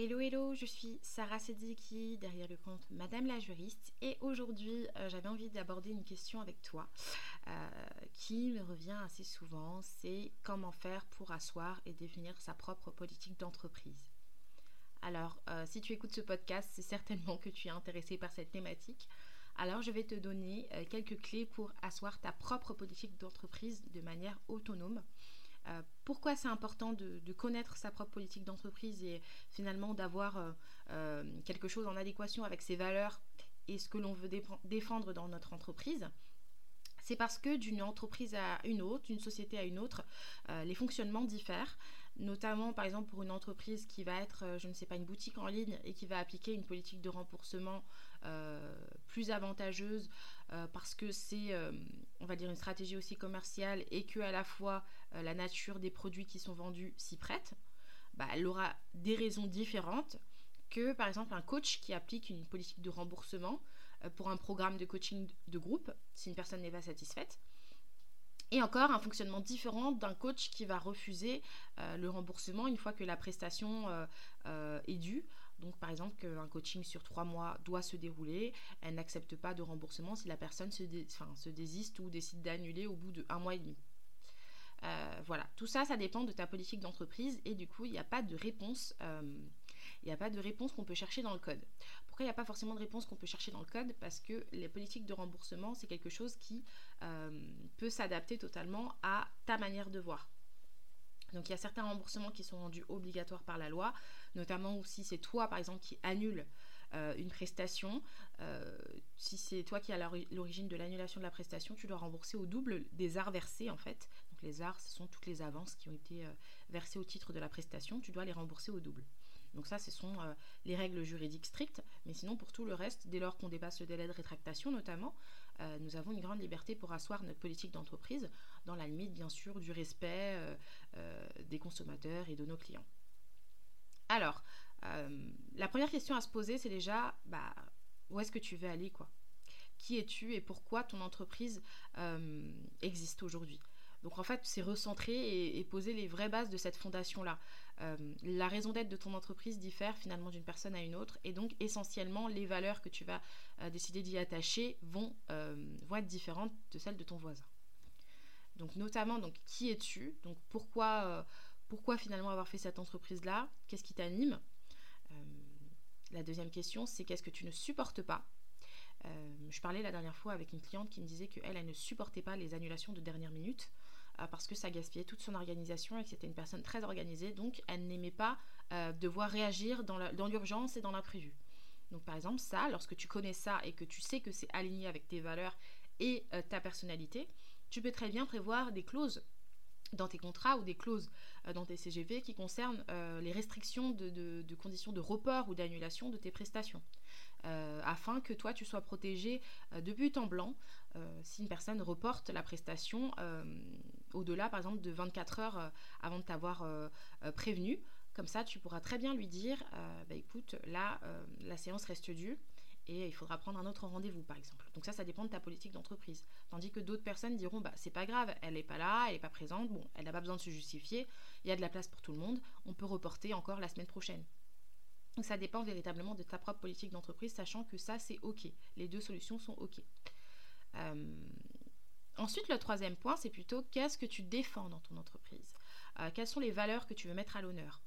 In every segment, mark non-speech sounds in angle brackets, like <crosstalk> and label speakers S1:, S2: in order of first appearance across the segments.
S1: Hello hello, je suis Sarah Sediki derrière le compte Madame la juriste et aujourd'hui euh, j'avais envie d'aborder une question avec toi euh, qui me revient assez souvent, c'est comment faire pour asseoir et définir sa propre politique d'entreprise. Alors euh, si tu écoutes ce podcast, c'est certainement que tu es intéressé par cette thématique. Alors je vais te donner quelques clés pour asseoir ta propre politique d'entreprise de manière autonome euh, pourquoi c'est important de, connaître sa propre politique d'entreprise et finalement d'avoir euh, euh, quelque chose en adéquation avec ses valeurs et ce que l'on veut défendre dans notre entreprise? C'est parce que d'une entreprise à une autre, d'une société à une autre, les fonctionnements diffèrent. Notamment par exemple pour une entreprise qui va être, je ne sais pas, une boutique en ligne et qui va appliquer une politique de remboursement plus avantageuse parce que c'est, on va dire, une stratégie aussi commerciale et que à la fois la nature des produits qui sont vendus s'y prête, bah, elle aura des raisons différentes que par exemple un coach qui applique une politique de remboursement pour un programme de coaching de groupe si une personne n'est pas satisfaite. Et encore un fonctionnement différent d'un coach qui va refuser euh, le remboursement une fois que la prestation euh, euh, est due. Donc par exemple qu'un coaching sur trois mois doit se dérouler, elle n'accepte pas de remboursement si la personne se, désiste ou décide d'annuler au bout d'un mois et demi. Voilà, tout ça, ça dépend de ta politique d'entreprise et du coup, il n'y a pas de réponse il n'y a pas de réponse qu'on peut chercher dans le code. Pourquoi il n'y a pas forcément de réponse qu'on peut chercher dans le code? Parce que les politiques de remboursement, c'est quelque chose qui euh, peut s'adapter totalement à ta manière de voir. Donc il y a certains remboursements qui sont rendus obligatoires par la loi, notamment si c'est toi par exemple qui annule euh, une prestation, euh, si c'est toi qui as l'origine de l'annulation de la prestation, tu dois rembourser au double des arts versés en fait. Les arts, ce sont toutes les avances qui ont été versées au titre de la prestation, tu dois les rembourser au double. Donc ça, ce sont euh, les règles juridiques strictes. Mais sinon, pour tout le reste, dès lors qu'on dépasse le délai de rétractation notamment, euh, nous avons une grande liberté pour asseoir notre politique d'entreprise dans la limite, bien sûr, du respect euh, des consommateurs et de nos clients. Alors, la première question à se poser, c'est déjà, bah, où est-ce que tu veux aller, quoi? Qui es-tu et pourquoi ton entreprise existe aujourd'hui? Donc en fait, c'est recentrer et, poser les vraies bases de cette fondation-là. Euh, la raison d'être de ton entreprise diffère finalement d'une personne à une autre et donc essentiellement les valeurs que tu vas euh, décider d'y attacher vont, euh, vont, être différentes de celles de ton voisin. Donc notamment, donc, qui es-tu? Donc pourquoi, pourquoi finalement avoir fait cette entreprise-là? Qu'est-ce qui t'anime? La deuxième question, c'est qu'est-ce que tu ne supportes pas? Je parlais la dernière fois avec une cliente qui me disait qu'elle, elle ne supportait pas les annulations de dernière minute. Euh, parce que ça gaspillait toute son organisation et que c'était une personne très organisée, donc elle n'aimait pas euh, devoir réagir dans l'urgence et dans l'imprévu. Donc par exemple, ça, lorsque tu connais ça et que tu sais que c'est aligné avec tes valeurs et euh, ta personnalité, tu peux très bien prévoir des clauses dans tes contrats ou des clauses dans tes CGV qui concernent les restrictions de, conditions de report ou d'annulation de tes prestations. Euh, afin que toi tu sois protégé euh, de but en blanc euh, si une personne reporte la prestation au-delà par exemple de 24 heures avant de t'avoir prévenu. Comme ça tu pourras très bien lui dire bah, écoute là la séance reste due et il faudra prendre un autre rendez-vous par exemple. Donc ça, ça dépend de ta politique d'entreprise. Tandis que d'autres personnes diront bah c'est pas grave, elle n'est pas là, elle n'est pas présente, bon, elle n'a pas besoin de se justifier, il y a de la place pour tout le monde, on peut reporter encore la semaine prochaine. Donc ça dépend véritablement de ta propre politique d'entreprise, sachant que ça c'est ok. Les deux solutions sont ok. Euh, ensuite, le troisième point, c'est plutôt qu'est-ce que tu défends dans ton entreprise? Euh, Quelles sont les valeurs que tu veux mettre à l'honneur?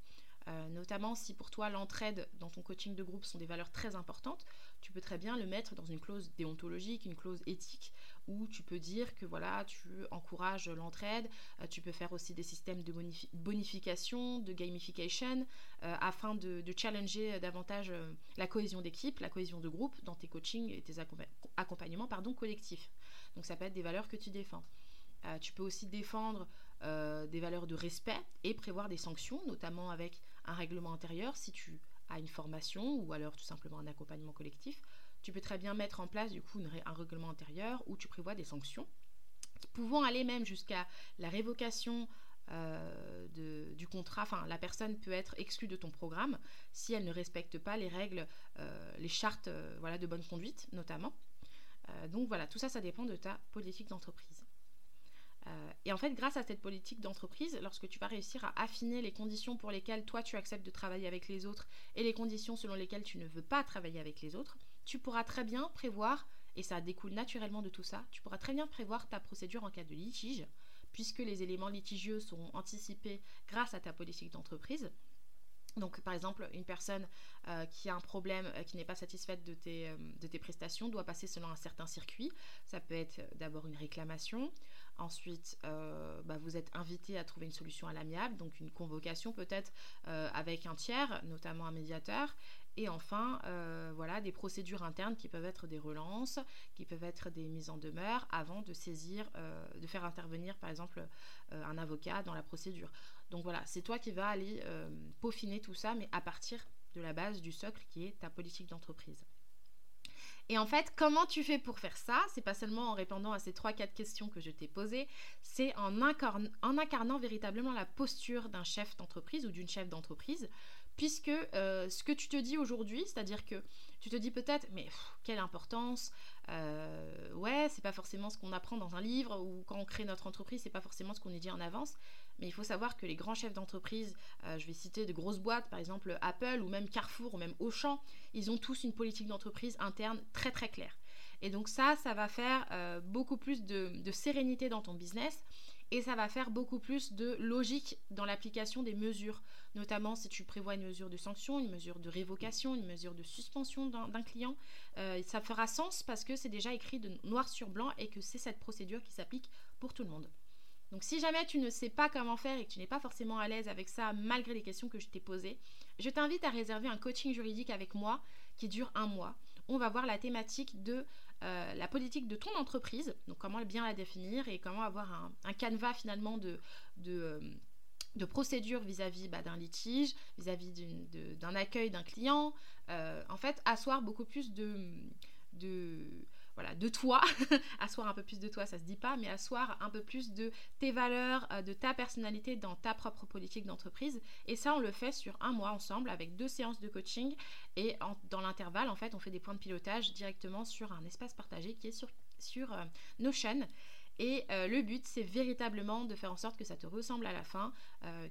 S1: Euh, notamment si pour toi l'entraide dans ton coaching de groupe sont des valeurs très importantes, tu peux très bien le mettre dans une clause déontologique, une clause éthique, où tu peux dire que voilà, tu encourages l'entraide, euh, tu peux faire aussi des systèmes de bonification, de gamification, euh, afin de, challenger davantage la cohésion d'équipe, la cohésion de groupe dans tes coachings et tes accompagnements pardon, collectifs. Donc ça peut être des valeurs que tu défends. tu peux aussi défendre des valeurs de respect et prévoir des sanctions, notamment avec un règlement intérieur, si tu as une formation ou alors tout simplement un accompagnement collectif, tu peux très bien mettre en place du coup un règlement intérieur où tu prévois des sanctions pouvant aller même jusqu'à la révocation euh, du contrat, enfin la personne peut être exclue de ton programme si elle ne respecte pas les règles, euh, les chartes euh, voilà, de bonne conduite notamment. donc voilà, tout ça, ça dépend de ta politique d'entreprise. Euh, et en fait, grâce à cette politique d'entreprise, lorsque tu vas réussir à affiner les conditions pour lesquelles toi tu acceptes de travailler avec les autres et les conditions selon lesquelles tu ne veux pas travailler avec les autres, tu pourras très bien prévoir, et ça découle naturellement de tout ça, tu pourras très bien prévoir ta procédure en cas de litige, puisque les éléments litigieux seront anticipés grâce à ta politique d'entreprise. Donc, par exemple, une personne euh, qui a un problème, euh, qui n'est pas satisfaite de tes, de tes prestations, doit passer selon un certain circuit. Ça peut être d'abord une réclamation, Ensuite, euh, bah, vous êtes invité à trouver une solution à l'amiable, donc une convocation peut-être euh, avec un tiers, notamment un médiateur. Et enfin, euh, voilà, des procédures internes qui peuvent être des relances, qui peuvent être des mises en demeure avant de saisir, de faire intervenir par exemple un avocat dans la procédure. Donc voilà, c'est toi qui vas aller peaufiner tout ça, mais à partir de la base du socle qui est ta politique d'entreprise. Et en fait, comment tu fais pour faire ça? C'est pas seulement en répondant à ces 3-4 questions que je t'ai posées, c'est en, incarnant véritablement la posture d'un chef d'entreprise ou d'une chef d'entreprise, puisque euh, ce que tu te dis aujourd'hui, c'est-à-dire que tu te dis peut-être, mais quelle importance, euh, ouais, c'est pas forcément ce qu'on apprend dans un livre, ou quand on crée notre entreprise, c'est pas forcément ce qu'on est dit en avance, mais il faut savoir que les grands chefs d'entreprise, euh, je vais citer de grosses boîtes, par exemple Apple ou même Carrefour ou même Auchan, ils ont tous une politique d'entreprise interne très très claire. Et donc ça, ça va faire euh, beaucoup plus de, sérénité dans ton business et ça va faire beaucoup plus de logique dans l'application des mesures, notamment si tu prévois une mesure de sanction, une mesure de révocation, une mesure de suspension d'un client. Euh, ça fera sens parce que c'est déjà écrit de noir sur blanc et que c'est cette procédure qui s'applique pour tout le monde. Donc si jamais tu ne sais pas comment faire et que tu n'es pas forcément à l'aise avec ça malgré les questions que je t'ai posées, je t'invite à réserver un coaching juridique avec moi qui dure un mois. On va voir la thématique de euh, la politique de ton entreprise, donc comment bien la définir et comment avoir un, canevas finalement de, de, euh, procédure vis-à-vis bah, d'un litige, vis-à-vis d'un accueil d'un client. Euh, en fait, asseoir beaucoup plus de, de voilà, de toi, <laughs> asseoir un peu plus de toi, ça se dit pas, mais asseoir un peu plus de tes valeurs, euh, de ta personnalité dans ta propre politique d'entreprise. Et ça, on le fait sur un mois ensemble avec deux séances de coaching. Et dans l'intervalle, en fait, on fait des points de pilotage directement sur un espace partagé qui est sur, sur euh, Notion. Et euh, le but, c'est véritablement de faire en sorte que ça te ressemble à la fin,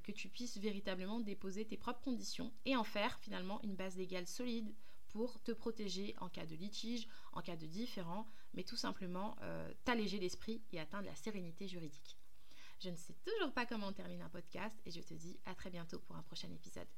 S1: que tu puisses véritablement déposer tes propres conditions et en faire finalement une base légale solide pour te protéger en cas de litige, en cas de différend, mais tout simplement euh, t'alléger l'esprit et atteindre la sérénité juridique. Je ne sais toujours pas comment on termine un podcast et je te dis à très bientôt pour un prochain épisode.